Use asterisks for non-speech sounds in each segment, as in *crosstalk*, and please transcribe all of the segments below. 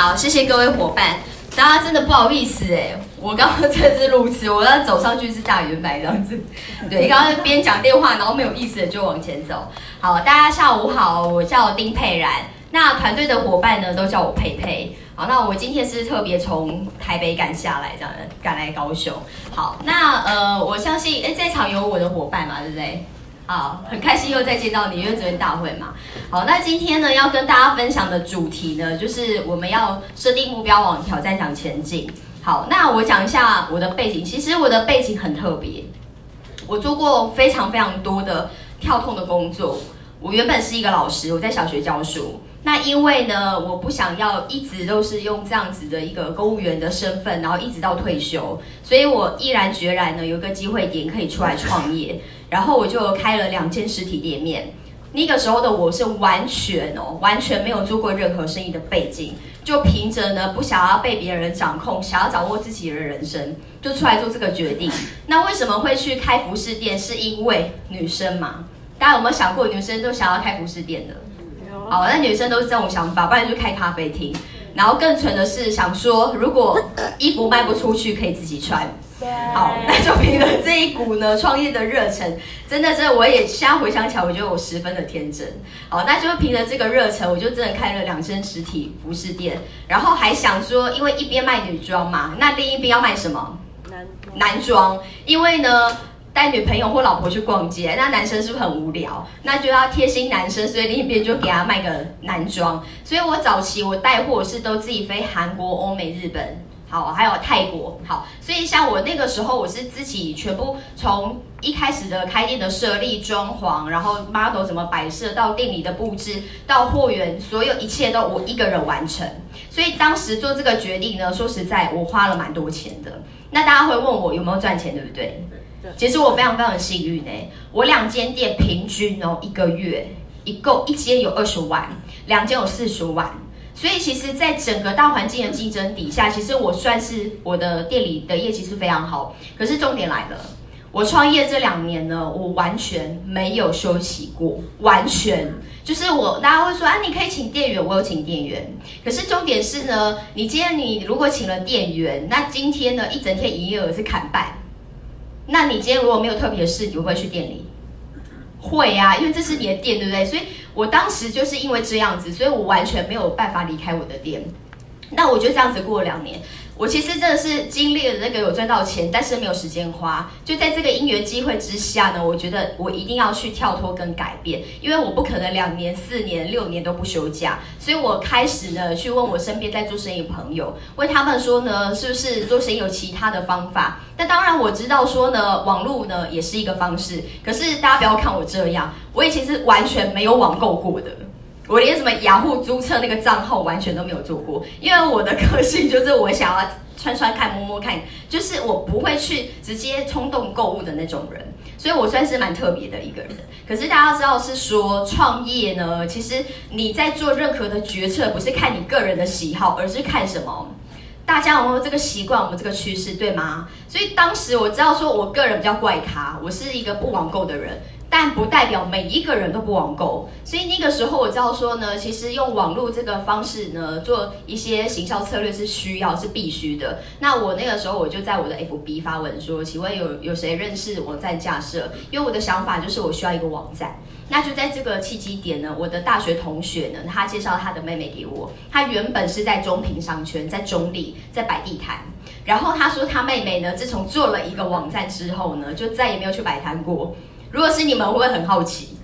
好，谢谢各位伙伴，大家真的不好意思哎，我刚刚这次录制，我要走上去是大圆白这样子，对，刚刚边讲电话，然后没有意思的就往前走。好，大家下午好，我叫丁佩然，那团队的伙伴呢都叫我佩佩。好，那我今天是特别从台北赶下来，这样赶来高雄。好，那呃，我相信哎，在场有我的伙伴嘛，对不对？好，很开心又再见到你，因为昨天大会嘛。好，那今天呢要跟大家分享的主题呢，就是我们要设定目标往挑战上前进。好，那我讲一下我的背景，其实我的背景很特别，我做过非常非常多的跳痛的工作。我原本是一个老师，我在小学教书。那因为呢，我不想要一直都是用这样子的一个公务员的身份，然后一直到退休，所以我毅然决然呢，有一个机会点可以出来创业。然后我就开了两间实体店面。那个时候的我是完全哦，完全没有做过任何生意的背景，就凭着呢不想要被别人掌控，想要掌握自己的人生，就出来做这个决定。那为什么会去开服饰店？是因为女生嘛？大家有没有想过，女生都想要开服饰店的？好，那女生都是这种想法，不然就开咖啡厅。然后更蠢的是想说，如果 *laughs* 衣服卖不出去，可以自己穿。好，*laughs* 那就凭着这一股呢创业的热忱，真的，真的，我也现在回想起来，我觉得我十分的天真。好，那就凭着这个热忱，我就真的开了两间实体服饰店，然后还想说，因为一边卖女装嘛，那另一边要卖什么？男男装，因为呢带女朋友或老婆去逛街，那男生是不是很无聊？那就要贴心男生，所以另一边就给他卖个男装。所以我早期我带货是都自己飞韩国、欧美、日本。好，还有泰国，好，所以像我那个时候，我是自己全部从一开始的开店的设立、装潢，然后 model 怎么摆设，到店里的布置，到货源，所有一切都我一个人完成。所以当时做这个决定呢，说实在，我花了蛮多钱的。那大家会问我有没有赚钱，对不对？其实我非常非常幸运哎，我两间店平均哦一个月一共一间有二十万，两间有四十万。所以其实，在整个大环境的竞争底下，其实我算是我的店里的业绩是非常好。可是重点来了，我创业这两年呢，我完全没有休息过，完全就是我大家会说啊，你可以请店员，我有请店员。可是重点是呢，你今天你如果请了店员，那今天呢一整天营业额是砍半。那你今天如果没有特别的事，你会不会去店里？会呀，因为这是你的店，对不对？所以。我当时就是因为这样子，所以我完全没有办法离开我的店。那我就这样子过了两年。我其实真的是经历了那个有赚到钱，但是没有时间花。就在这个因缘机会之下呢，我觉得我一定要去跳脱跟改变，因为我不可能两年、四年、六年都不休假。所以我开始呢去问我身边在做生意朋友，问他们说呢，是不是做生意有其他的方法？那当然我知道说呢，网络呢也是一个方式。可是大家不要看我这样，我以前是完全没有网购过的。我连什么雅虎注册那个账号完全都没有做过，因为我的个性就是我想要穿穿看、摸摸看，就是我不会去直接冲动购物的那种人，所以我算是蛮特别的一个人。可是大家知道是说创业呢，其实你在做任何的决策，不是看你个人的喜好，而是看什么？大家有没有这个习惯？我们这个趋势对吗？所以当时我知道说，我个人比较怪咖，我是一个不网购的人。但不代表每一个人都不网购，所以那个时候我知道说呢，其实用网络这个方式呢，做一些行销策略是需要，是必须的。那我那个时候我就在我的 FB 发文说，请问有有谁认识网站架设？因为我的想法就是我需要一个网站。那就在这个契机点呢，我的大学同学呢，他介绍他的妹妹给我，他原本是在中平商圈，在中立，在摆地摊，然后他说他妹妹呢，自从做了一个网站之后呢，就再也没有去摆摊过。如果是你们，会不会很好奇？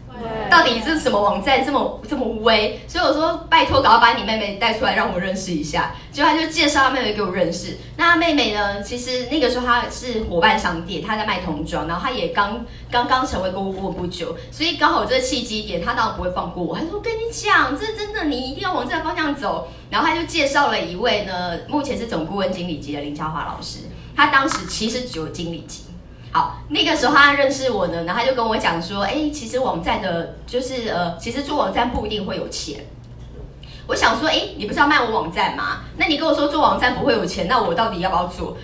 到底是什么网站这么这么威？所以我说，拜托，赶快把你妹妹带出来，让我认识一下。结果他就介绍他妹妹给我认识。那他妹妹呢？其实那个时候她是伙伴商店，她在卖童装，然后她也刚刚刚成为购物顾问不久，所以刚好这个契机点，她当然不会放过我。他说：“跟你讲，这真的，你一定要往这个方向走。”然后他就介绍了一位呢，目前是总顾问经理级的林嘉华老师。他当时其实只有经理级。好，那个时候他认识我呢，然后他就跟我讲说，哎，其实网站的，就是呃，其实做网站不一定会有钱。我想说，哎，你不是要卖我网站吗？那你跟我说做网站不会有钱，那我到底要不要做？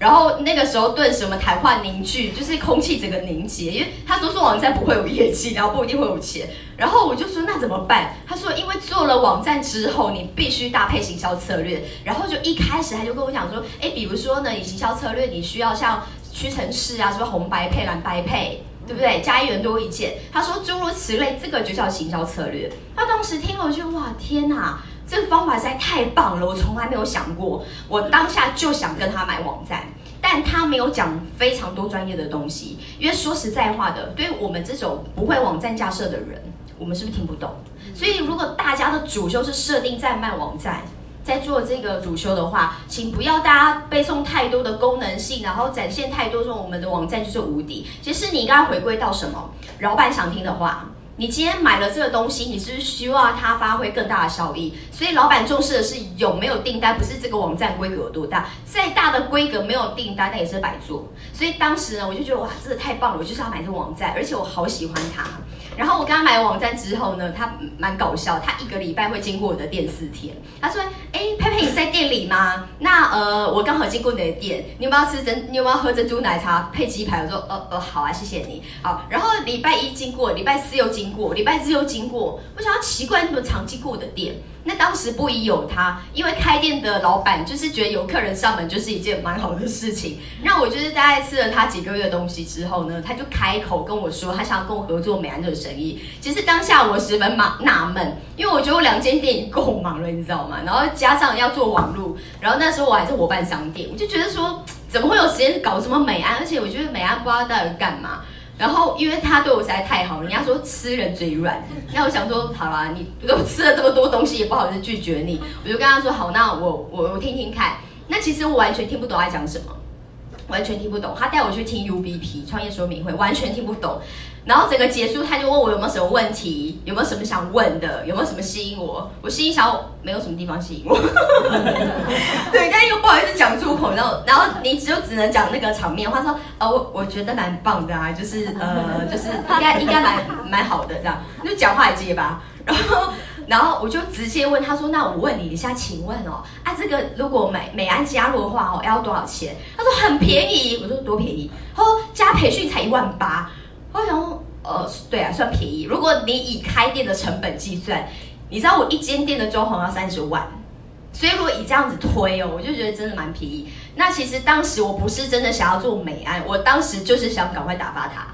然后那个时候顿时我们谈话凝聚，就是空气整个凝结，因为他说做网站不会有业绩，然后不一定会有钱。然后我就说那怎么办？他说因为做了网站之后，你必须搭配行销策略。然后就一开始他就跟我讲说，哎，比如说呢，你行销策略你需要像屈臣氏啊，是不是红白配蓝白配，对不对？加一元多一件。他说诸如此类，这个就叫行销策略。他当时听了我就哇天哪！这个方法实在太棒了，我从来没有想过。我当下就想跟他买网站，但他没有讲非常多专业的东西。因为说实在话的，对于我们这种不会网站架设的人，我们是不是听不懂？所以如果大家的主修是设定在卖网站，在做这个主修的话，请不要大家背诵太多的功能性，然后展现太多说我们的网站就是无敌。其实你应该回归到什么？老板想听的话。你今天买了这个东西，你是不是希望它发挥更大的效益？所以老板重视的是有没有订单，不是这个网站规格有多大。再大的规格没有订单，那也是白做。所以当时呢，我就觉得哇，真的太棒了，我就是要买这个网站，而且我好喜欢它。然后我跟他买网站之后呢，他蛮搞笑，他一个礼拜会经过我的店四天。他说：“哎，佩佩你在店里吗？*laughs* 那呃，我刚好经过你的店，你有没有吃珍？你有没有喝珍珠奶茶配鸡排？”我说：“呃呃，好啊，谢谢你。”好，然后礼拜一经过，礼拜四又经过，礼拜日又经过。我想要奇怪，那么常经过我的店。那当时不疑有他，因为开店的老板就是觉得有客人上门就是一件蛮好的事情。那我就是大概吃了他几个月的东西之后呢，他就开口跟我说，他想要跟我合作美安这个生意。其实当下我十分纳纳闷，因为我觉得我两间店已经够忙了，你知道吗？然后加上要做网络，然后那时候我还是伙伴商店，我就觉得说，怎么会有时间搞什么美安？而且我觉得美安不知道到底干嘛。然后，因为他对我实在太好了，人家说吃人嘴软。那我想说，好啦，你都吃了这么多东西，也不好意思拒绝你。我就跟他说，好，那我我我听听看。那其实我完全听不懂他讲什么，完全听不懂。他带我去听 UBP 创业说明会，完全听不懂。然后整个结束，他就问我有没有什么问题，有没有什么想问的，有没有什么吸引我？我心想，没有什么地方吸引我。*laughs* 对，但又不好意思讲出口，然后，然后你就只能讲那个场面话，说，呃，我我觉得蛮棒的啊，就是呃，就是应该应该蛮蛮好的这样，就讲话也结巴。然后，然后我就直接问他说，那我问你一下，请问哦，啊，这个如果美美安加入的话哦，要多少钱？他说很便宜。我说多便宜？他说加培训才一万八。我想，呃，对啊，算便宜。如果你以开店的成本计算，你知道我一间店的装潢要三十万，所以如果以这样子推哦，我就觉得真的蛮便宜。那其实当时我不是真的想要做美安，我当时就是想赶快打发他，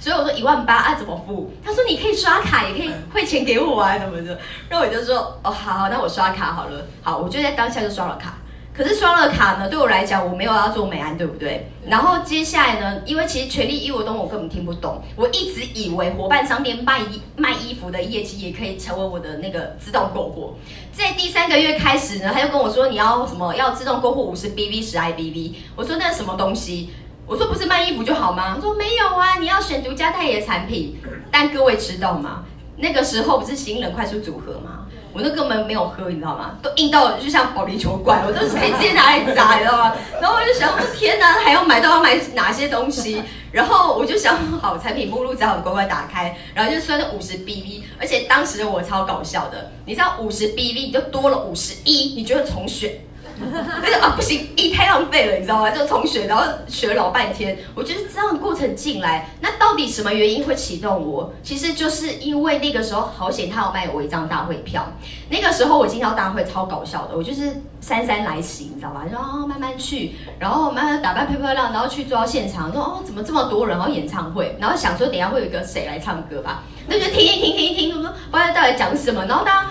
所以我说一万八啊怎么付？他说你可以刷卡，也可以汇钱给我啊，怎么的？然后我就说哦好，那我刷卡好了。好，我就在当下就刷了卡。可是刷了卡呢，对我来讲，我没有要做美安，对不对？然后接下来呢，因为其实权力义务东我根本听不懂，我一直以为伙伴商店卖衣卖衣服的业绩也可以成为我的那个自动购货。在第三个月开始呢，他就跟我说你要什么要自动购货五十 BV 十 IBV，我说那是什么东西？我说不是卖衣服就好吗？他说没有啊，你要选独家代言产品。但各位知道吗？那个时候不是新人快速组合吗？我那根本没有喝，你知道吗？都硬到就像保龄球罐，我都是可以直接拿来砸，你知道吗？然后我就想，天哪，还要买到要买哪些东西？然后我就想，好，产品目录只好乖乖打开，然后就算了五十 BV，而且当时的我超搞笑的，你知道五十 BV 就多了五十一，你觉得重选？那个啊不行，一太浪费了，你知道吗？就重学，然后学了老半天。我觉得这样过程进来，那到底什么原因会启动我？其实就是因为那个时候好险，他有卖我一张大会票。那个时候我进到大会超搞笑的，我就是姗姗来迟，你知道吧？然后慢慢去，然后慢慢打扮漂漂亮，然后去做到现场，说哦怎么这么多人？然后演唱会，然后想说等下会有一个谁来唱歌吧？那就听一听，听一听，我说不知道到底讲什么。然后大家。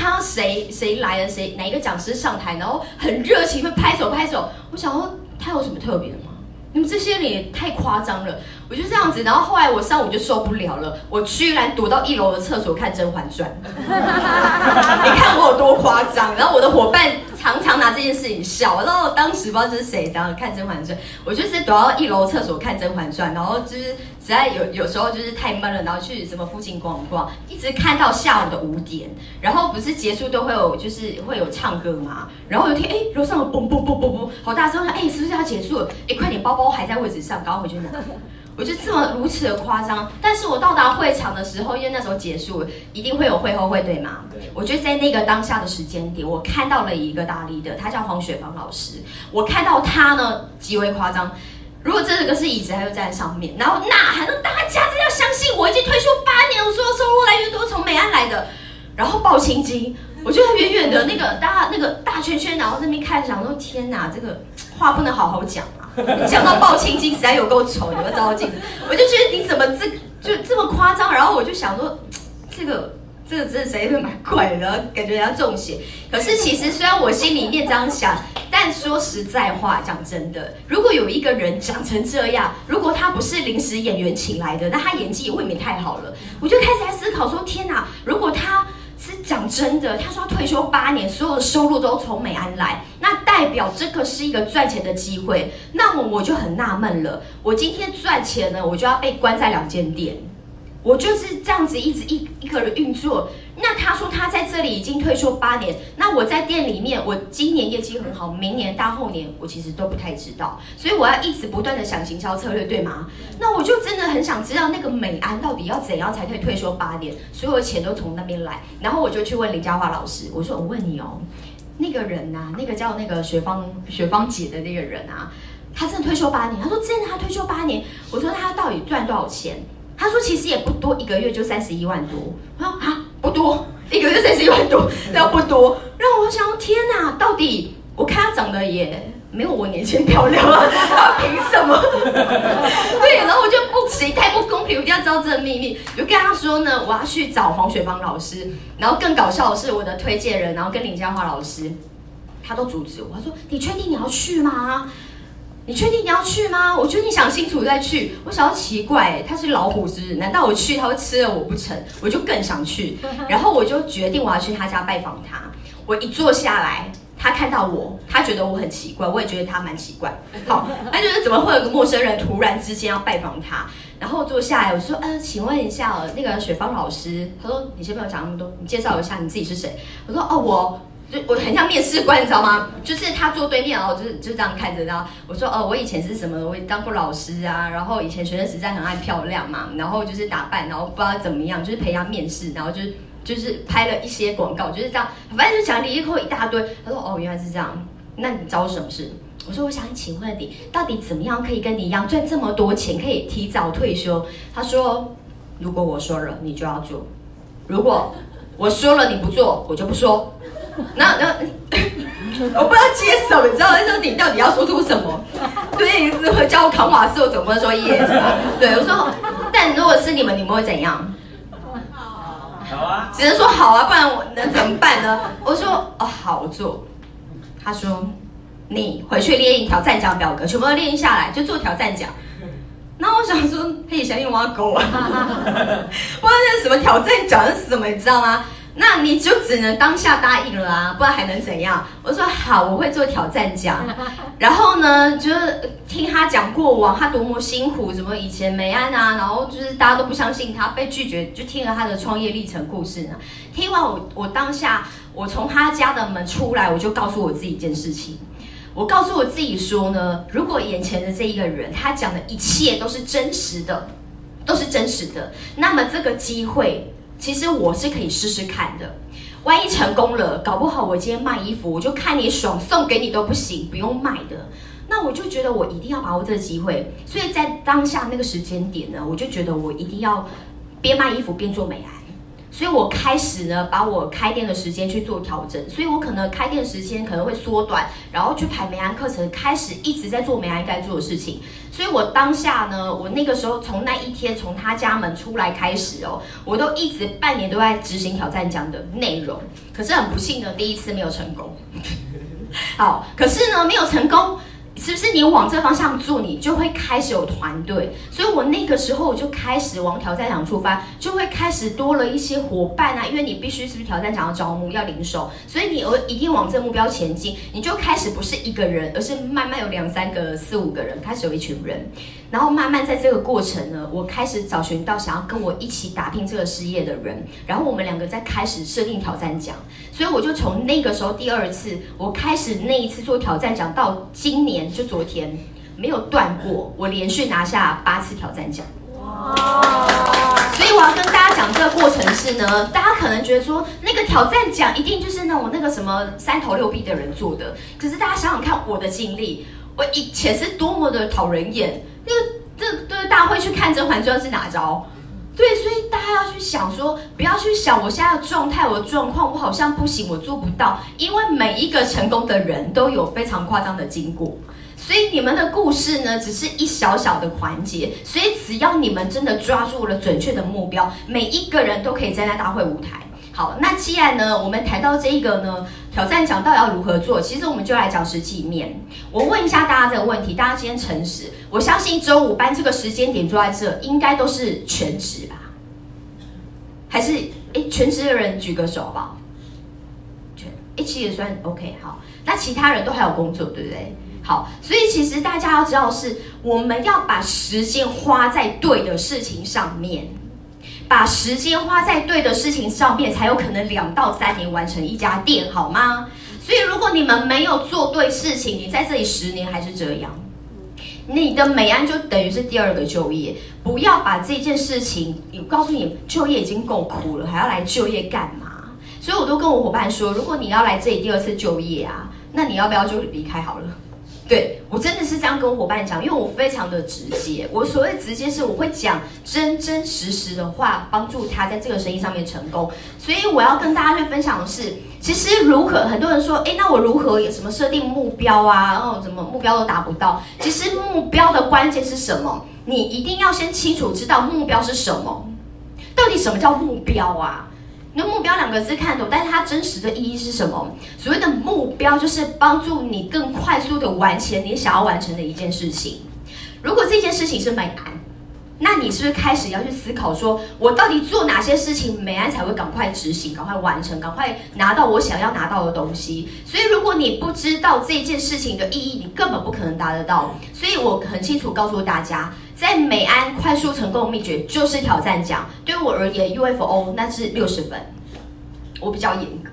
就是看到谁谁来了，谁哪一个讲师上台，然后很热情的拍手拍手。我想说他有什么特别的吗？你们这些人也太夸张了。我就这样子，然后后来我上午就受不了了，我居然躲到一楼的厕所看《甄嬛传》。你看我有多夸张？然后我的伙伴常常拿这件事情笑。然后当时不知道这是谁，然后看《甄嬛传》，我就是躲到一楼厕所看《甄嬛传》，然后就是实在有有时候就是太闷了，然后去什么附近逛逛，一直看到下午的五点。然后不是结束都会有就是会有唱歌嘛？然后有天哎楼上有嘣嘣嘣嘣嘣，好大声！哎是不是要结束了？哎快点，包包还在位置上，赶快回去拿。我就这么如此的夸张。但是我到达会场的时候，因为那时候结束，一定会有会后会对吗？对。我觉得在那个当下的时间点，我看到了一个大力的，他叫黄雪芳老师。我看到他呢极为夸张。如果这个是椅子，他就站在上面，然后呐喊让大家真的要相信我已经退休八年，我所有收入来源都是从美安来的。然后抱青筋，我觉得远远的那个大那个大圈圈，然后那边看，想说天哪，这个话不能好好讲 *laughs* 你！讲到抱青筋，实在有够丑，有个照镜子，我就觉得你怎么这就这么夸张？然后我就想说，这个这个真的谁会蛮怪的，感觉人家中邪。可是其实虽然我心里面这样想，但说实在话，讲真的，如果有一个人长成这样，如果他不是临时演员请来的，那他演技也未免太好了。我就开始在思考说，天哪，如果他。讲真的，他说他退休八年，所有的收入都从美安来，那代表这个是一个赚钱的机会。那么我就很纳闷了，我今天赚钱呢，我就要被关在两间店。我就是这样子一直一一个人运作。那他说他在这里已经退休八年，那我在店里面，我今年业绩很好，明年大后年我其实都不太知道，所以我要一直不断的想行销策略，对吗？那我就真的很想知道那个美安到底要怎样才可以退休八年，所有的钱都从那边来。然后我就去问林佳华老师，我说我问你哦，那个人呐，那个叫那个雪芳雪芳姐的那个人啊，他真的退休八年？他说真的，他退休八年。我说他到底赚多少钱？他说其实也不多，一个月就三十一万多。我说啊，不多，一个月三十一万多，那不多。让我想，天哪，到底我看他长得也没有我年轻漂亮啊，*laughs* 他凭什么？*laughs* 对，然后我就不行，太不公平，我一定要知道这个秘密。就跟他说呢，我要去找黄雪芳老师。然后更搞笑的是，我的推荐人，然后跟林嘉华老师，他都阻止我。他说：“你确定你要去吗？”你确定你要去吗？我觉得你想清楚再去。我想要奇怪，他是老虎是？难道我去他会吃了我不成？我就更想去。然后我就决定我要去他家拜访他。我一坐下来，他看到我，他觉得我很奇怪，我也觉得他蛮奇怪。好，他觉得怎么会有个陌生人突然之间要拜访他？然后坐下来，我说，呃，请问一下，那个雪芳老师，他说你先不要讲那么多，你介绍一下你自己是谁？我说，哦，我。就我很像面试官，你知道吗？就是他坐对面，然后就是就这样看着，然后我说哦，我以前是什么？我当过老师啊，然后以前学生时代很爱漂亮嘛，然后就是打扮，然后不知道怎么样，就是陪他面试，然后就是就是拍了一些广告，就是这样，反正就讲里一口一大堆。他说哦，原来是这样，那你找我什么事？我说我想请问你，到底怎么样可以跟你一样赚这么多钱，可以提早退休？他说，如果我说了，你就要做；如果我说了你不做，我就不说。*laughs* 那那我不知道接什么，你知道？那时候你到底要说出什么？对，叫我扛瓦斯，我总不能说 yes 吧？对，我说，但如果是你们，你们会怎样？好啊，只能说好啊，不然我能怎么办呢？我说哦，好做。他说你回去列一条战奖表格，全部都列印下来，就做挑战奖。那我想说，嘿，小英挖狗啊，不知道那是什么挑战奖是什么，你知道吗？那你就只能当下答应了啊，不然还能怎样？我说好，我会做挑战奖。*laughs* 然后呢，就是听他讲过往，他多么辛苦，什么以前没安啊，然后就是大家都不相信他被拒绝，就听了他的创业历程故事呢。听完我，我当下我从他家的门出来，我就告诉我自己一件事情，我告诉我自己说呢，如果眼前的这一个人他讲的一切都是真实的，都是真实的，那么这个机会。其实我是可以试试看的，万一成功了，搞不好我今天卖衣服，我就看你爽，送给你都不行，不用卖的。那我就觉得我一定要把握这个机会，所以在当下那个时间点呢，我就觉得我一定要边卖衣服边做美安。所以我开始呢，把我开店的时间去做调整，所以我可能开店时间可能会缩短，然后去排美安课程，开始一直在做美安该做的事情。所以我当下呢，我那个时候从那一天从他家门出来开始哦，我都一直半年都在执行挑战奖的内容。可是很不幸的，第一次没有成功。*laughs* 好，可是呢，没有成功。是不是你往这方向做，你就会开始有团队？所以我那个时候我就开始往挑战场出发，就会开始多了一些伙伴啊。因为你必须是不是挑战场要招募要零售，所以你而一定往这目标前进，你就开始不是一个人，而是慢慢有两三个、四五个人，开始有一群人。然后慢慢在这个过程呢，我开始找寻到想要跟我一起打拼这个事业的人，然后我们两个在开始设定挑战奖，所以我就从那个时候第二次我开始那一次做挑战奖到今年就昨天。没有断过，我连续拿下八次挑战奖。哇！所以我要跟大家讲这个过程是呢，大家可能觉得说那个挑战奖一定就是那种那个什么三头六臂的人做的，可是大家想想看我的经历，我以前是多么的讨人厌，那个这对大家会去看《甄嬛传》是哪招？对，所以大家要去想说，不要去想我现在的状态，我的状况，我好像不行，我做不到。因为每一个成功的人都有非常夸张的经过，所以你们的故事呢，只是一小小的环节。所以只要你们真的抓住了准确的目标，每一个人都可以站在大会舞台。好，那既然呢，我们谈到这一个呢，挑战讲到底要如何做，其实我们就来讲实际面。我问一下大家这个问题，大家今天诚实，我相信周五班这个时间点坐在这，应该都是全职吧？还是哎，全职的人举个手好不好？全一起也算 OK。好，那其他人都还有工作，对不对？好，所以其实大家要知道是，我们要把时间花在对的事情上面。把时间花在对的事情上面，才有可能两到三年完成一家店，好吗？所以如果你们没有做对事情，你在这里十年还是这样，你的美安就等于是第二个就业。不要把这件事情，我告诉你，就业已经够苦了，还要来就业干嘛？所以我都跟我伙伴说，如果你要来这里第二次就业啊，那你要不要就离开好了？对我真的是这样跟伙伴讲，因为我非常的直接。我所谓直接是，我会讲真真实实的话，帮助他在这个生意上面成功。所以我要跟大家去分享的是，其实如何很多人说，哎，那我如何有什么设定目标啊？然后怎么目标都达不到？其实目标的关键是什么？你一定要先清楚知道目标是什么。到底什么叫目标啊？那目标两个字看懂，但是它真实的意义是什么？所谓的目标就是帮助你更快速的完成你想要完成的一件事情。如果这件事情是美安，那你是不是开始要去思考，说我到底做哪些事情，美安才会赶快执行、赶快完成、赶快拿到我想要拿到的东西？所以，如果你不知道这件事情的意义，你根本不可能达得到。所以我很清楚告诉大家。在美安快速成功秘诀就是挑战奖，对我而言，UFO 那是六十分，我比较严格。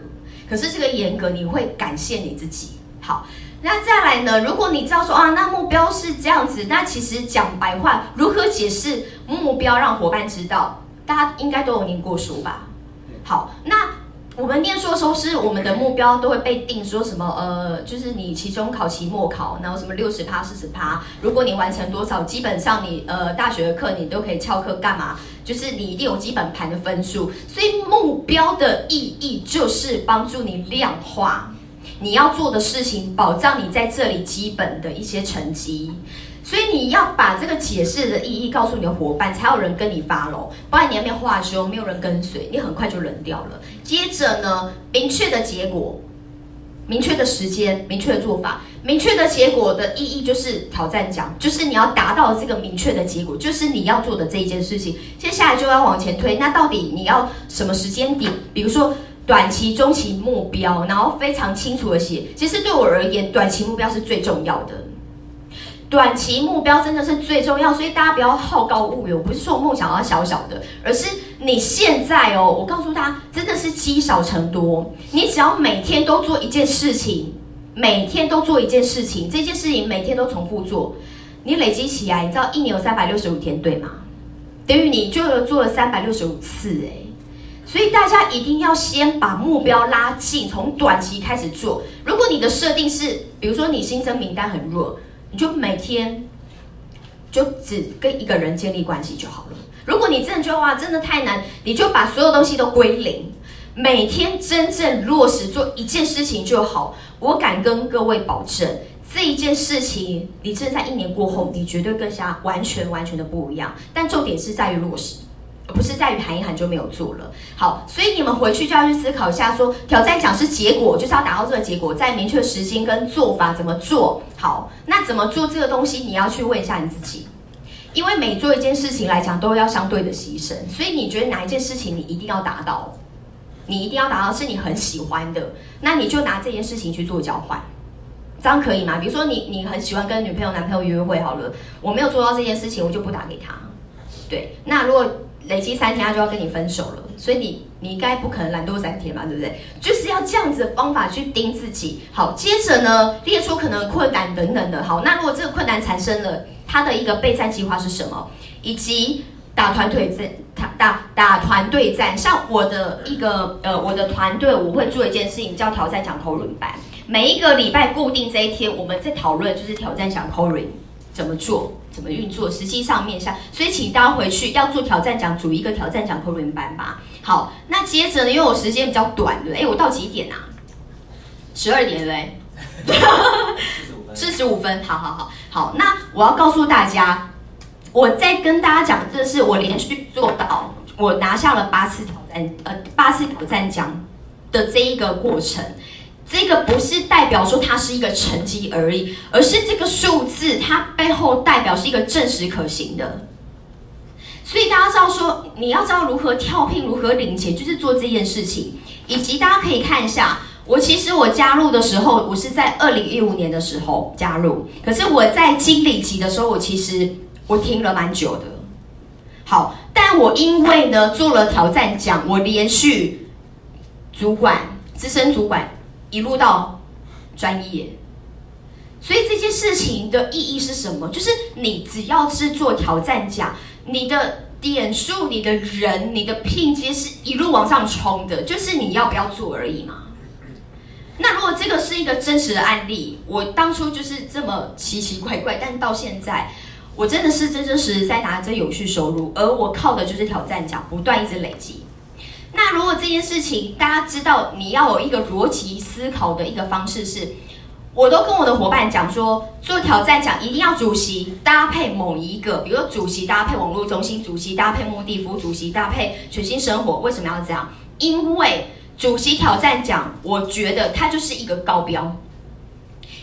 可是这个严格，你会感谢你自己。好，那再来呢？如果你知道说啊，那目标是这样子，那其实讲白话，如何解释目标让伙伴知道？大家应该都有念过书吧？好，那。我们念书的时候，是我们的目标都会被定说什么？呃，就是你期中考、期末考，然后什么六十趴、四十趴。如果你完成多少，基本上你呃大学的课你都可以翘课干嘛？就是你一定有基本盘的分数。所以目标的意义就是帮助你量化你要做的事情，保障你在这里基本的一些成绩。所以你要把这个解释的意义告诉你的伙伴，才有人跟你发喽。不然你那边话说，没有人跟随，你很快就冷掉了。接着呢，明确的结果、明确的时间、明确的做法、明确的结果的意义就是挑战奖，就是你要达到这个明确的结果，就是你要做的这一件事情。接下来就要往前推，那到底你要什么时间点？比如说短期、中期目标，然后非常清楚的写。其实对我而言，短期目标是最重要的。短期目标真的是最重要，所以大家不要好高骛远。我不是说梦想要小小的，而是你现在哦，我告诉大家，真的是积少成多。你只要每天都做一件事情，每天都做一件事情，这件事情每天都重复做，你累积起来，你知道一年有三百六十五天，对吗？等于你就做了三百六十五次哎。所以大家一定要先把目标拉近，从短期开始做。如果你的设定是，比如说你新增名单很弱。你就每天就只跟一个人建立关系就好了。如果你真的觉得哇，真的太难，你就把所有东西都归零，每天真正落实做一件事情就好。我敢跟各位保证，这一件事情，你真的在一年过后，你绝对跟下完全完全的不一样。但重点是在于落实。不是在于喊一喊就没有做了。好，所以你们回去就要去思考一下，说挑战讲是结果，就是要达到这个结果，在明确时间跟做法怎么做好。那怎么做这个东西，你要去问一下你自己，因为每做一件事情来讲，都要相对的牺牲。所以你觉得哪一件事情你一定要达到，你一定要达到是你很喜欢的，那你就拿这件事情去做交换，这样可以吗？比如说你你很喜欢跟女朋友男朋友约会好了，我没有做到这件事情，我就不打给他。对，那如果累积三天，他就要跟你分手了，所以你你应该不可能懒惰三天嘛，对不对？就是要这样子的方法去盯自己。好，接着呢，列出可能困难等等的。好，那如果这个困难产生了，他的一个备战计划是什么？以及打团队战，打打打团队战。像我的一个呃，我的团队我会做一件事情叫挑战讲口轮班，每一个礼拜固定这一天，我们在讨论就是挑战讲口轮怎么做。怎么运作？实际上面下，所以请大家回去要做挑战奖，组一个挑战奖扣轮班吧。好，那接着呢，因为我时间比较短，对？哎，我到几点啊？十二点对不对？四十五分。好好好好。那我要告诉大家，我在跟大家讲，这是我连续做到，我拿下了八次挑战，呃，八次挑战奖的这一个过程。这个不是代表说它是一个成绩而已，而是这个数字它背后代表是一个证实可行的。所以大家知道说，你要知道如何跳聘，如何领钱，就是做这件事情。以及大家可以看一下，我其实我加入的时候，我是在二零一五年的时候加入，可是我在经理级的时候，我其实我听了蛮久的。好，但我因为呢做了挑战奖，我连续主管、资深主管。一路到专业，所以这件事情的意义是什么？就是你只要是做挑战奖，你的点数、你的人、你的聘接是一路往上冲的，就是你要不要做而已嘛。那如果这个是一个真实的案例，我当初就是这么奇奇怪怪，但到现在我真的是真真实实在拿着有序收入，而我靠的就是挑战奖，不断一直累积。那如果这件事情大家知道，你要有一个逻辑思考的一个方式是，我都跟我的伙伴讲说，做挑战讲一定要主席搭配某一个，比如说主席搭配网络中心，主席搭配目的服务，主席搭配全新生活。为什么要这样？因为主席挑战讲，我觉得它就是一个高标，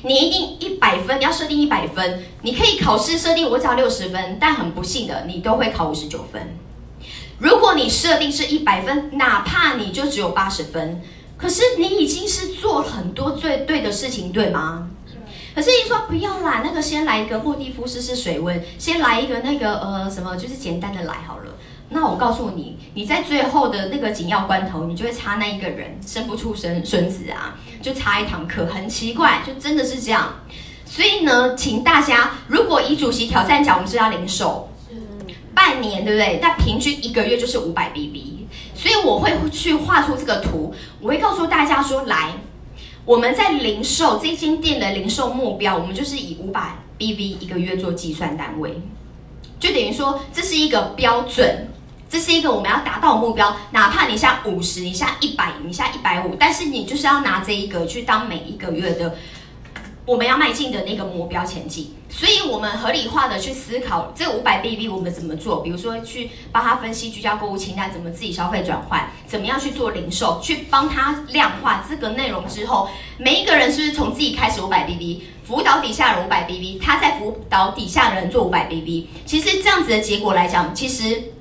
你一定一百分，你要设定一百分，你可以考试设定我只要六十分，但很不幸的，你都会考五十九分。如果你设定是一百分，哪怕你就只有八十分，可是你已经是做很多最对的事情，对吗？可是你说不要啦，那个先来一个莫蒂夫试试水温，先来一个那个呃什么，就是简单的来好了。那我告诉你，你在最后的那个紧要关头，你就会差那一个人生不出生孙子啊，就差一堂课，很奇怪，就真的是这样。所以呢，请大家，如果以主席挑战讲，我们是要零售。半年对不对？那平均一个月就是五百 BB，所以我会去画出这个图，我会告诉大家说：来，我们在零售这间店的零售目标，我们就是以五百 BB 一个月做计算单位，就等于说这是一个标准，这是一个我们要达到目标。哪怕你下五十，你下一百，你下一百五，但是你就是要拿这一个去当每一个月的。我们要迈进的那个目标前进，所以我们合理化的去思考这五百 BB 我们怎么做，比如说去帮他分析居家购物清单，怎么自己消费转换，怎么样去做零售，去帮他量化这个内容之后，每一个人是不是从自己开始五百 BB，辅导底下人五百 BB，他在辅导底下人做五百 BB，其实这样子的结果来讲，其实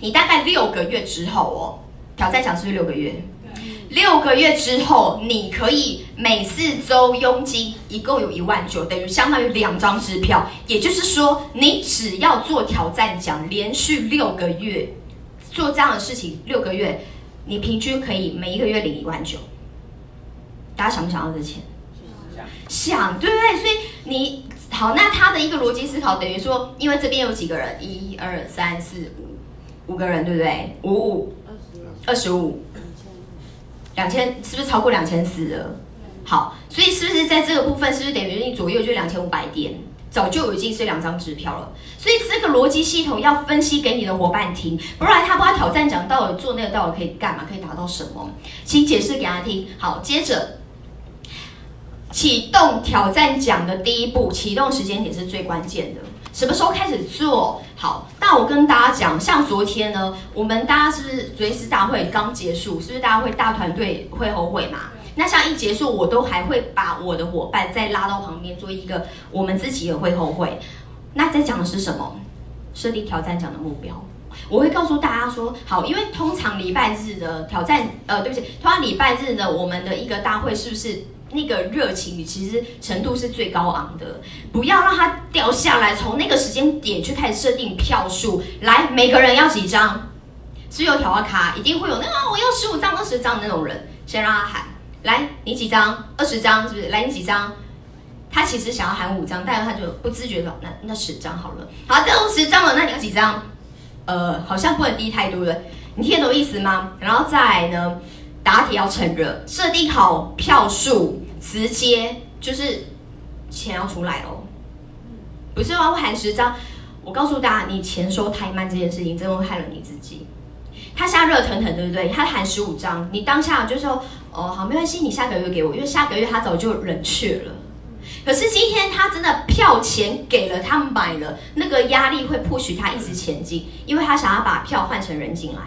你大概六个月之后哦，挑战奖是不是六个月？六个月之后，你可以每四周佣金一共有一万九，等于相当于两张支票。也就是说，你只要做挑战奖，连续六个月做这样的事情，六个月你平均可以每一个月领一万九。大家想不想要这钱？想，想对不对？所以你好，那他的一个逻辑思考等于说，因为这边有几个人，一二三四五五个人，对不对？五五二十五。两千是不是超过两千四了？好，所以是不是在这个部分，是不是等于你左右就两千五百点，早就已经是两张支票了？所以这个逻辑系统要分析给你的伙伴听，不然他不知道挑战奖到底做那个到底可以干嘛，可以达到什么？请解释给他听。好，接着启动挑战奖的第一步，启动时间点是最关键的。什么时候开始做好？那我跟大家讲，像昨天呢，我们大家是随时大会刚结束，是不是大家会大团队会后会嘛？那像一结束，我都还会把我的伙伴再拉到旁边做一个我们自己也会后会。那在讲的是什么？设立挑战奖的目标。我会告诉大家说，好，因为通常礼拜日的挑战，呃，对不起，通常礼拜日呢，我们的一个大会是不是？那个热情，你其实程度是最高昂的。不要让它掉下来，从那个时间点去开始设定票数。来，每个人要几张？是有条卡，一定会有那个我要十五张、二十张的那种人，先让他喊。来，你几张？二十张是不是？来，你几张？他其实想要喊五张，但是他就不自觉的，那那十张好了。好，这五十张了，那你要几张？呃，好像不能低太多了。你听懂意思吗？然后再来呢，答题要趁热，设定好票数，直接就是钱要出来哦。不是我喊十张，我告诉大家，你钱收太慢这件事情，真的会害了你自己。他现在热腾腾，对不对？他喊十五张，你当下就说，哦，好，没关系，你下个月给我，因为下个月他早就冷却了。可是今天他真的票钱给了，他买了，那个压力会迫使他一直前进，因为他想要把票换成人进来。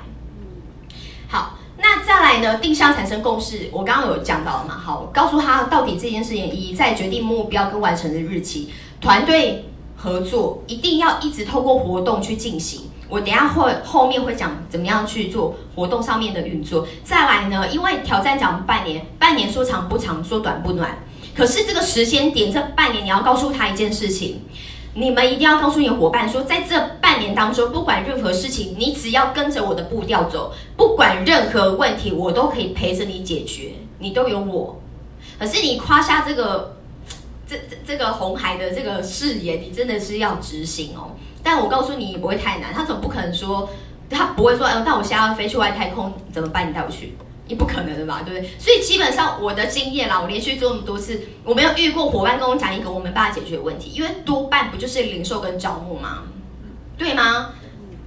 好，那再来呢？定向产生共识，我刚刚有讲到了嘛？好，告诉他到底这件事情意义，在决定目标跟完成的日期，团队合作一定要一直透过活动去进行。我等下会后面会讲怎么样去做活动上面的运作。再来呢，因为挑战讲半年，半年说长不长，说短不短。可是这个时间点，这半年你要告诉他一件事情，你们一定要告诉你的伙伴说，在这半年当中，不管任何事情，你只要跟着我的步调走，不管任何问题，我都可以陪着你解决，你都有我。可是你夸下这个，*tsk* 这这这个红海的这个誓言，你真的是要执行哦。但我告诉你，也不会太难。他总不可能说，他不会说，哎，那我现在要飞去外太空怎么办？你带我去，也不可能的吧，对不对？所以基本上我的经验啦，我连续做那么多次，我没有遇过伙伴跟我讲一个我没办法解决的问题，因为多半不就是零售跟招募吗？对吗？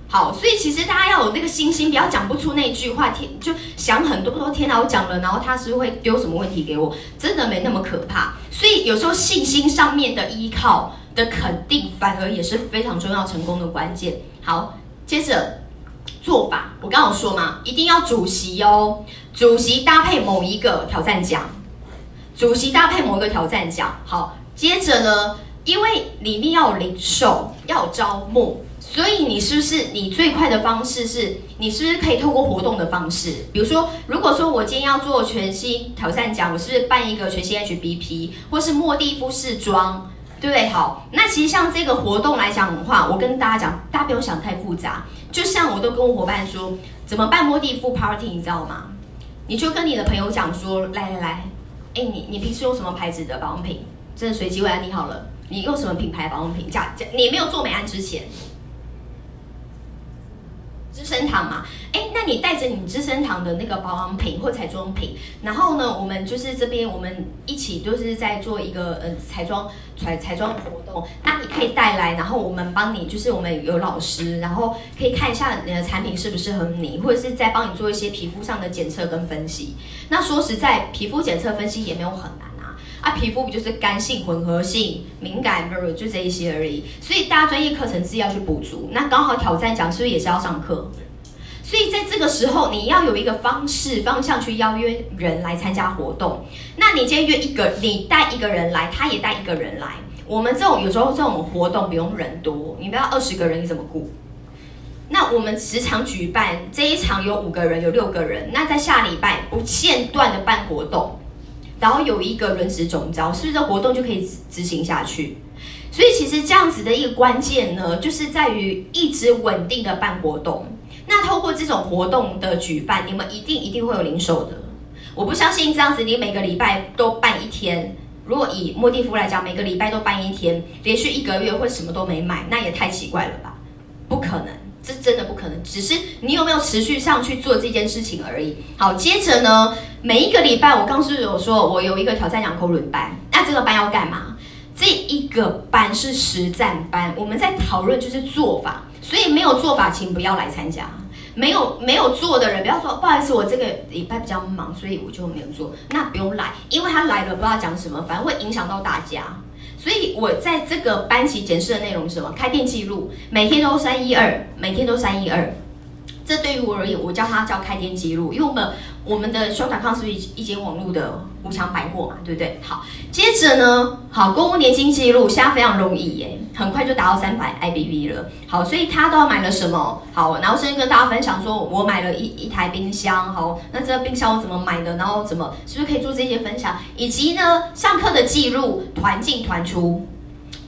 好，所以其实大家要有那个信心，不要讲不出那句话，天就想很多，说天哪，我讲了，然后他是会丢什么问题给我？真的没那么可怕。所以有时候信心上面的依靠。的肯定反而也是非常重要成功的关键。好，接着做法，我刚刚说嘛，一定要主席哦，主席搭配某一个挑战奖，主席搭配某一个挑战奖。好，接着呢，因为里面要有零售，要有招募，所以你是不是你最快的方式是，你是不是可以透过活动的方式，比如说，如果说我今天要做全新挑战奖，我是不是办一个全新 HBP，或是莫蒂夫试装？对不对？好，那其实像这个活动来讲的话，我跟大家讲，大家不用想太复杂。就像我都跟我伙伴说，怎么办？莫蒂夫 party，你知道吗？你就跟你的朋友讲说，来来来，哎，你你平时用什么牌子的保养品？真的随机问你好了，你用什么品牌保养品？假假，你没有做美安之前。资生堂嘛，哎，那你带着你资生堂的那个保养品或彩妆品，然后呢，我们就是这边我们一起就是在做一个呃彩妆彩彩妆活动，那你可以带来，然后我们帮你，就是我们有老师，然后可以看一下你的产品适不适合你，或者是在帮你做一些皮肤上的检测跟分析。那说实在，皮肤检测分析也没有很难。啊，皮肤不就是干性、混合性、敏感，就这一些而已。所以大家专业课程是要去补足。那刚好挑战讲是不是也是要上课？所以在这个时候，你要有一个方式方向去邀约人来参加活动。那你今天约一个，你带一个人来，他也带一个人来。我们这种有时候这种活动不用人多，你不要二十个人你怎么顾？那我们十场举办，这一场有五个人，有六个人。那在下礼拜不间断的办活动。然后有一个轮值总招，是不是这活动就可以执行下去？所以其实这样子的一个关键呢，就是在于一直稳定的办活动。那透过这种活动的举办，你们一定一定会有零售的。我不相信这样子，你每个礼拜都办一天。如果以莫蒂夫来讲，每个礼拜都办一天，连续一个月会什么都没买，那也太奇怪了吧？不可能。这真的不可能，只是你有没有持续上去做这件事情而已。好，接着呢，每一个礼拜我刚是有说，我有一个挑战两口轮班，那这个班要干嘛？这一个班是实战班，我们在讨论就是做法，所以没有做法，请不要来参加。没有没有做的人，不要说不好意思，我这个礼拜比较忙，所以我就没有做，那不用来，因为他来了不知道讲什么，反而会影响到大家。所以我在这个班级检视的内容是什么？开店记录，每天都三一二，每天都三一二。这对于我而言，我叫它叫开店记录，因为我们我们的 show.com 是不是一间网络的五强百货嘛，对不对？好，接着呢，好，公务年金记录现在非常容易耶，很快就达到三百 IBV 了。好，所以他都要买了什么？好，然后先跟大家分享说，我买了一一台冰箱。好，那这个冰箱我怎么买的？然后怎么是不是可以做这些分享？以及呢，上课的记录，团进团出。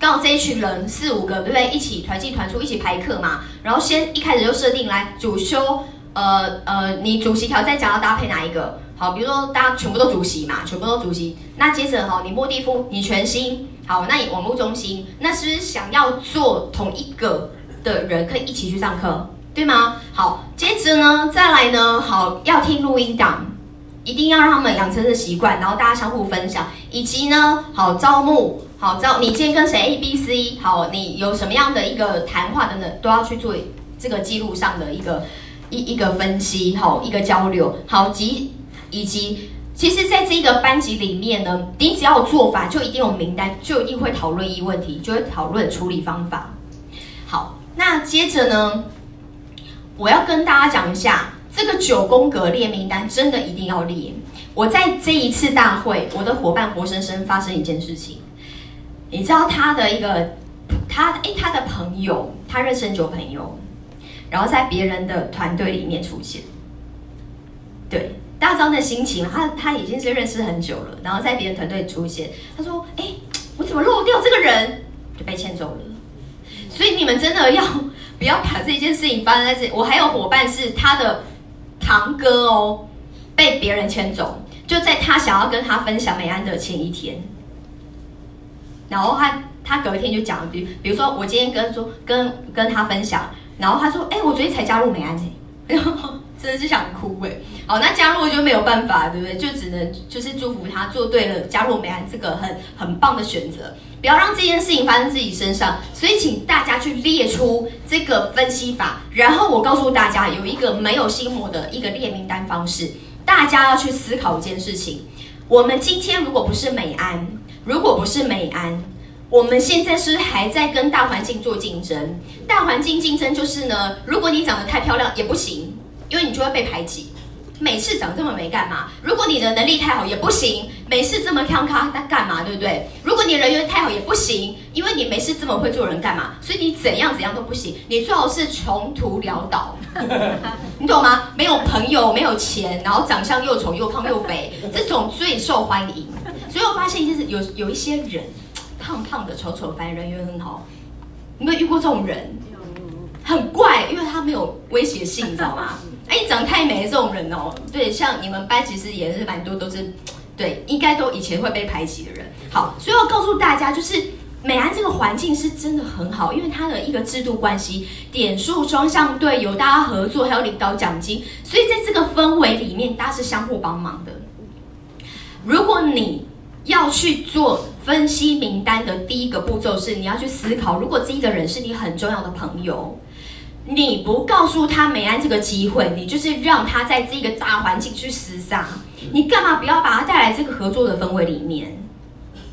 刚好这一群人四五个，对不对？一起团进团出，一起排课嘛。然后先一开始就设定来主修。呃呃，你主席挑战想要搭配哪一个？好，比如说大家全部都主席嘛，全部都主席。那接着哈，你莫蒂夫，你全新，好，那你网络中心，那是不是想要做同一个的人可以一起去上课，对吗？好，接着呢，再来呢，好，要听录音档，一定要让他们养成的习惯，然后大家相互分享，以及呢，好招募，好招，你今天跟谁 A B C，好，你有什么样的一个谈话等等，都要去做这个记录上的一个。一一个分析，好，一个交流，好，及以及，其实，在这个班级里面呢，你只要有做法，就一定有名单，就一定会讨论一问题，就会讨论处理方法。好，那接着呢，我要跟大家讲一下，这个九宫格列名单真的一定要列。我在这一次大会，我的伙伴活生生发生一件事情，你知道他的一个，他诶，他的朋友，他认识很久朋友。然后在别人的团队里面出现，对，大张的心情，他他已经是认识很久了，然后在别人团队出现，他说：“哎，我怎么漏掉这个人，就被牵走了。”所以你们真的要 *laughs* 不要把这件事情发生在这？我还有伙伴是他的堂哥哦，被别人牵走，就在他想要跟他分享美安的前一天，然后他他隔天就讲，比比如说我今天跟说跟跟他分享。然后他说：“哎，我昨天才加入美安 *laughs* 然后真的是想哭哎。好，那加入就没有办法，对不对？就只能就是祝福他做对了加入美安这个很很棒的选择，不要让这件事情发生自己身上。所以请大家去列出这个分析法，然后我告诉大家有一个没有心魔的一个列名单方式，大家要去思考一件事情：我们今天如果不是美安，如果不是美安。”我们现在是还在跟大环境做竞争，大环境竞争就是呢，如果你长得太漂亮也不行，因为你就会被排挤。每次长这么美干嘛？如果你的能力太好也不行，每次这么康康那干嘛？对不对？如果你人缘太好也不行，因为你没事这么会做人干嘛？所以你怎样怎样都不行，你最好是穷途潦倒，*laughs* 你懂吗？没有朋友，没有钱，然后长相又丑又胖又肥，这种最受欢迎。所以我发现就是有有一些人。胖胖的、丑丑，反正人缘很好。你没有遇过这种人？很怪，因为他没有威胁性，你知道吗？*laughs* 哎，你长太美这种人哦，对，像你们班其实也是蛮多，都是对，应该都以前会被排挤的人。好，所以要告诉大家，就是美安这个环境是真的很好，因为它的一个制度关系，点数双向对，有大家合作，还有领导奖金，所以在这个氛围里面，大家是相互帮忙的。如果你要去做。分析名单的第一个步骤是，你要去思考，如果这一个人是你很重要的朋友，你不告诉他美安这个机会，你就是让他在这个大环境去厮杀，你干嘛不要把他带来这个合作的氛围里面，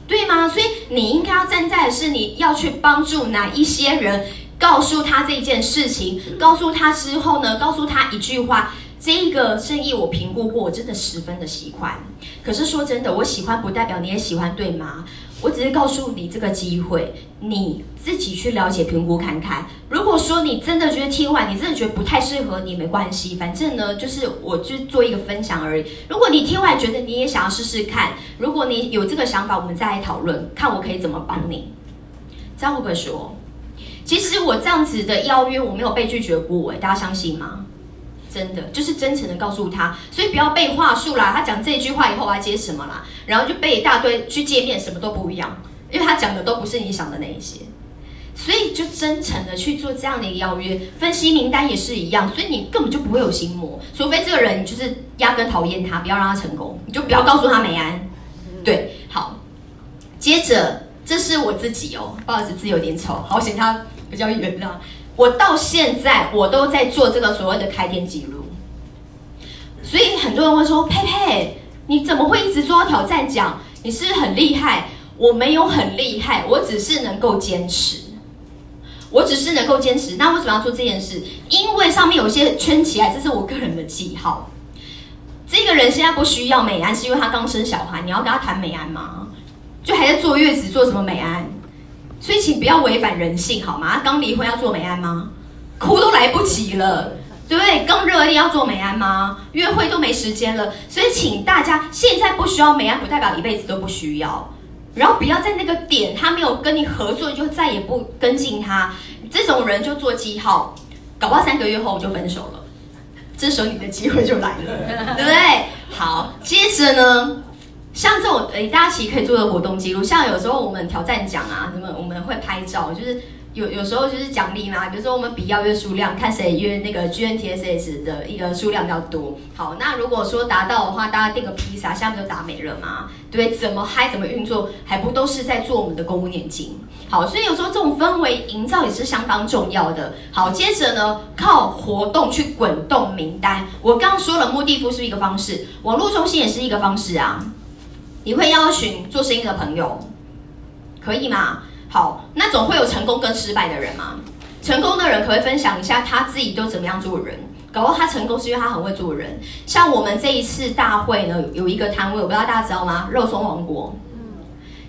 对吗？所以你应该要站在的是，你要去帮助哪一些人，告诉他这件事情，告诉他之后呢，告诉他一句话。这一个生意我评估过，我真的十分的喜欢。可是说真的，我喜欢不代表你也喜欢，对吗？我只是告诉你这个机会，你自己去了解评估看看。如果说你真的觉得听完，你真的觉得不太适合你，没关系，反正呢，就是我就做一个分享而已。如果你听完觉得你也想要试试看，如果你有这个想法，我们再来讨论，看我可以怎么帮你。这样会不会说？其实我这样子的邀约，我没有被拒绝过，哎，大家相信吗？真的就是真诚的告诉他，所以不要背话术啦。他讲这句话以后我要接什么啦，然后就背一大堆去见面，什么都不一样，因为他讲的都不是你想的那一些。所以就真诚的去做这样的一个邀约，分析名单也是一样。所以你根本就不会有心魔，除非这个人你就是压根讨厌他，不要让他成功，你就不要告诉他美安。对，好。接着这是我自己哦，不好意思字有点丑，好险他比较圆的。我到现在我都在做这个所谓的开店记录，所以很多人会说：“佩佩，你怎么会一直做挑战奖？你是很厉害？”我没有很厉害，我只是能够坚持，我只是能够坚持。那为什么要做这件事？因为上面有些圈起来，这是我个人的记号。这个人现在不需要美安，是因为他刚生小孩，你要跟他谈美安吗？就还在坐月子，做什么美安？所以请不要违反人性好吗？刚离婚要做美安吗？哭都来不及了，对不对？刚热恋要做美安吗？约会都没时间了，所以请大家现在不需要美安，不代表一辈子都不需要。然后不要在那个点他没有跟你合作，就再也不跟进他，这种人就做记号，搞不好三个月后我就分手了，这时候你的机会就来了，对不对？好，接着呢？像这种诶，大家其实可以做个活动记录。像有时候我们挑战奖啊，什么我们会拍照，就是有有时候就是奖励嘛。比如说我们比邀约数量，看谁约那个 GNTSS 的一个数量比较多。好，那如果说达到的话，大家订个披萨，下面就打美了嘛？对，怎么嗨，怎么运作，还不都是在做我们的公务年金？好，所以有时候这种氛围营造也是相当重要的。好，接着呢，靠活动去滚动名单。我刚刚说了，目的夫是一个方式，网络中心也是一个方式啊。你会邀请做生意的朋友，可以吗？好，那总会有成功跟失败的人嘛。成功的人可以分享一下他自己都怎么样做人，搞到他成功是因为他很会做人。像我们这一次大会呢，有一个摊位，我不知道大家知道吗？肉松王国，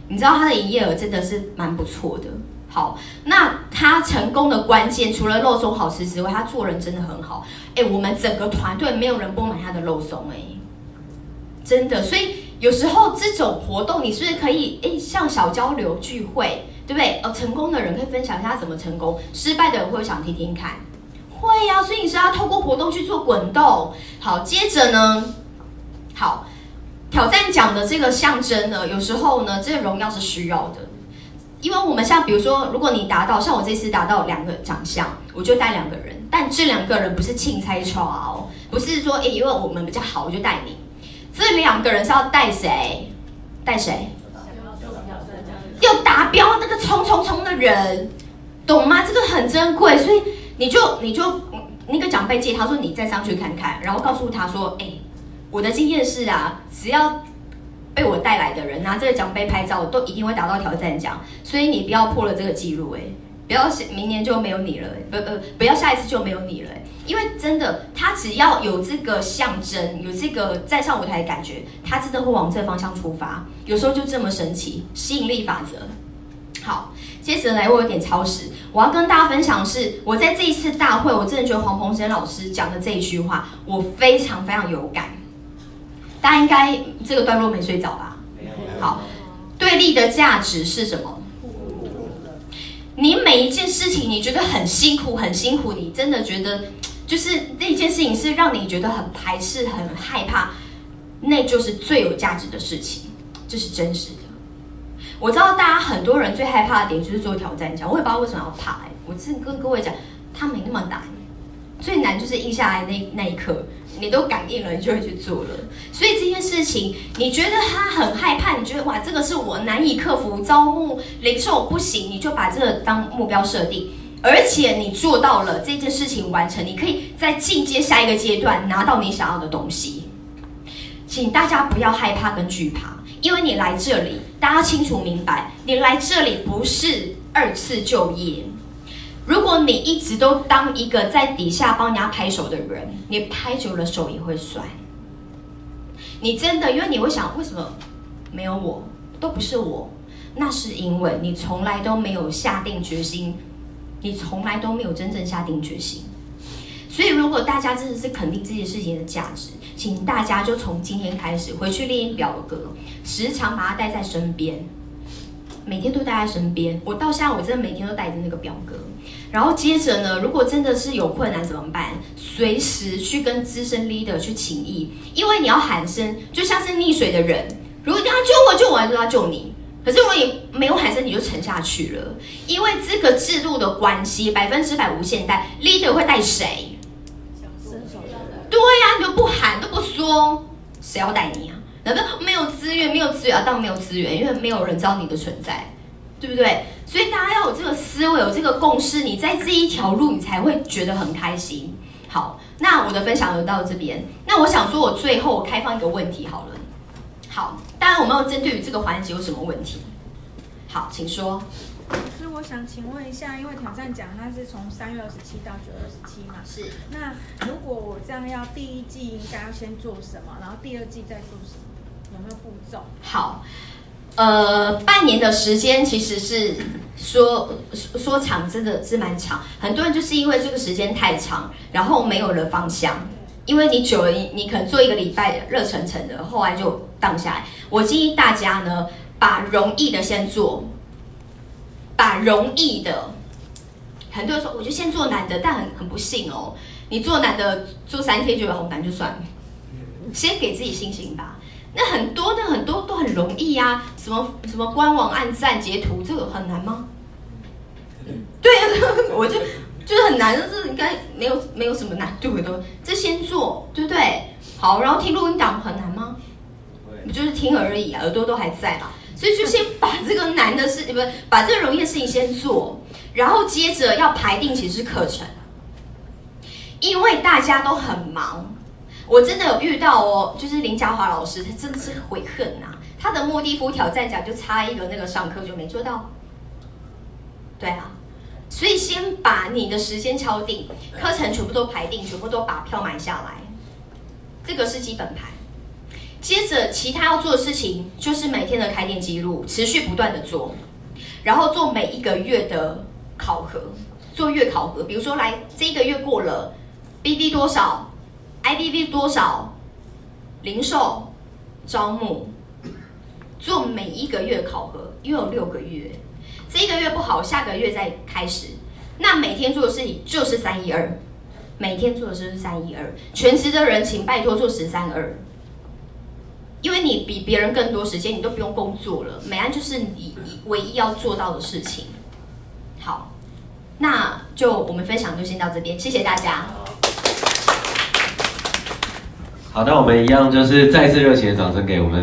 你知道他的营业额真的是蛮不错的。好，那他成功的关键除了肉松好吃之外，他做人真的很好。哎，我们整个团队没有人不买他的肉松，哎，真的，所以。有时候这种活动，你是不是可以诶，像小交流聚会，对不对？哦，成功的人可以分享一下怎么成功，失败的人会想听听看，会呀。所以你是要透过活动去做滚动。好，接着呢，好，挑战奖的这个象征呢，有时候呢，这个荣耀是需要的，因为我们像比如说，如果你达到像我这次达到两个奖项，我就带两个人，但这两个人不是钦差抽哦，不是说诶，因为我们比较好，我就带你。这两个人是要带谁？带谁？要达标那个冲冲冲的人，懂吗？这个很珍贵，所以你就你就那个奖杯借他说你再上去看看，然后告诉他说，哎，我的经验是啊，只要被我带来的人拿这个奖杯拍照，都一定会达到挑战奖，所以你不要破了这个记录，哎，不要明年就没有你了，不不不要下一次就没有你了。因为真的，他只要有这个象征，有这个再上舞台的感觉，他真的会往这方向出发。有时候就这么神奇，吸引力法则。好，接着来，我有点超时，我要跟大家分享的是，我在这一次大会，我真的觉得黄鹏生老师讲的这一句话，我非常非常有感。大家应该这个段落没睡着吧？好，对立的价值是什么？你每一件事情，你觉得很辛苦，很辛苦，你真的觉得。就是那件事情是让你觉得很排斥、很害怕，那就是最有价值的事情，这是真实的。我知道大家很多人最害怕的点就是做挑战奖，我也不知道为什么要怕。哎，我真跟各位讲，他没那么难，最难就是印下来那那一刻，你都感应了，你就会去做了。所以这件事情，你觉得他很害怕，你觉得哇，这个是我难以克服，招募零售不行，你就把这个当目标设定。而且你做到了这件事情完成，你可以在进阶下一个阶段拿到你想要的东西。请大家不要害怕跟惧怕，因为你来这里，大家清楚明白，你来这里不是二次就业。如果你一直都当一个在底下帮人家拍手的人，你拍久了手也会酸。你真的，因为你会想，为什么没有我，都不是我？那是因为你从来都没有下定决心。你从来都没有真正下定决心，所以如果大家真的是肯定这件事情的价值，请大家就从今天开始回去练表格，时常把它带在身边，每天都带在身边。我到现在我真的每天都带着那个表格，然后接着呢，如果真的是有困难怎么办？随时去跟资深 leader 去请益，因为你要喊声，就像是溺水的人，如果他救我，救我，就要救你。可是如果你没有喊声，你就沉下去了。因为这个制度的关系，百分之百无限带，leader 会带谁？对呀，你都不喊都不说，谁要带你啊？难道没有资源？没有资源啊？当没有资源，因为没有人知道你的存在，对不对？所以大家要有这个思维，有这个共识，你在这一条路，你才会觉得很开心。好，那我的分享就到这边。那我想说，我最后开放一个问题好了。好，当然我没有针对于这个环节有什么问题？好，请说。是那我想请问一下，因为挑战奖它是从三月二十七到九月二十七嘛，是。那如果我这样要第一季应该要先做什么，然后第二季再做什么？有没有步骤？好，呃，半年的时间其实是说说长，真的是蛮长。很多人就是因为这个时间太长，然后没有了方向。因为你久了，你可能做一个礼拜热沉沉的，后来就荡下来。我建议大家呢，把容易的先做，把容易的。很多人说，我就先做难的，但很很不幸哦，你做难的做三天就有红难就算了，先给自己信心吧。那很多的很多都很容易呀，什么什么官网按赞截图，这个很难吗？对啊，*laughs* 我就。就是很难，就是应该没有没有什么难度的都，这先做，对不对？好，然后听录音档很难吗？不就是听而已啊，耳朵都还在嘛。所以就先把这个难的事，*laughs* 不是把这个容易的事情先做，然后接着要排定其实课程，因为大家都很忙。我真的有遇到哦，就是林嘉华老师，他真的是悔恨呐。他的莫蒂夫挑战奖就差一个那个上课就没做到，对啊。所以先把你的时间敲定，课程全部都排定，全部都把票买下来，这个是基本盘。接着其他要做的事情就是每天的开店记录，持续不断的做，然后做每一个月的考核，做月考核。比如说来这一个月过了，BB 多少，IBV 多少，零售招募，做每一个月考核，又有六个月。这一个月不好，下个月再开始。那每天做的事情就是三一二，每天做的事是三一二。全职的人请拜托做十三二，因为你比别人更多时间，你都不用工作了。美安就是你唯一要做到的事情。好，那就我们分享就先到这边，谢谢大家。好，那我们一样就是再次热情的掌声给我们。